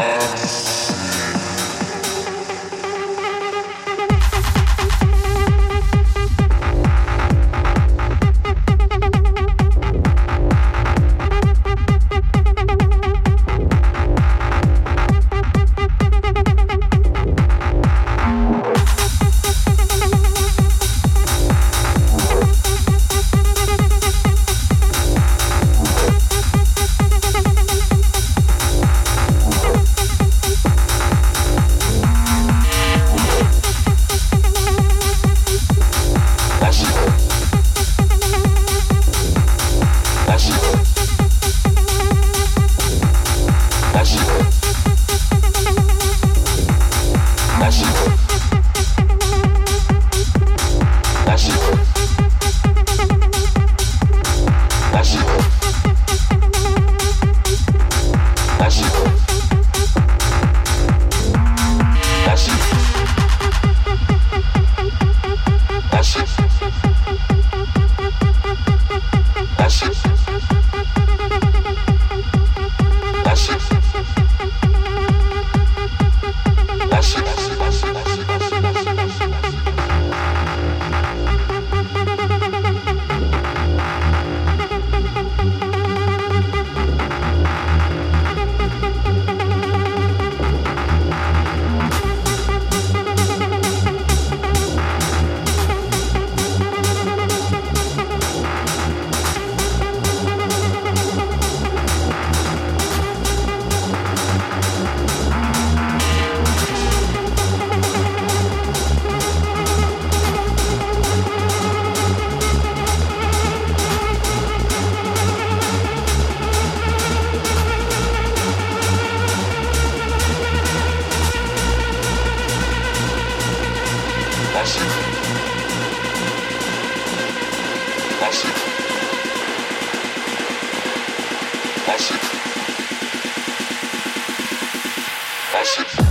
Yeah. Осип. Осип. Осип. Осип.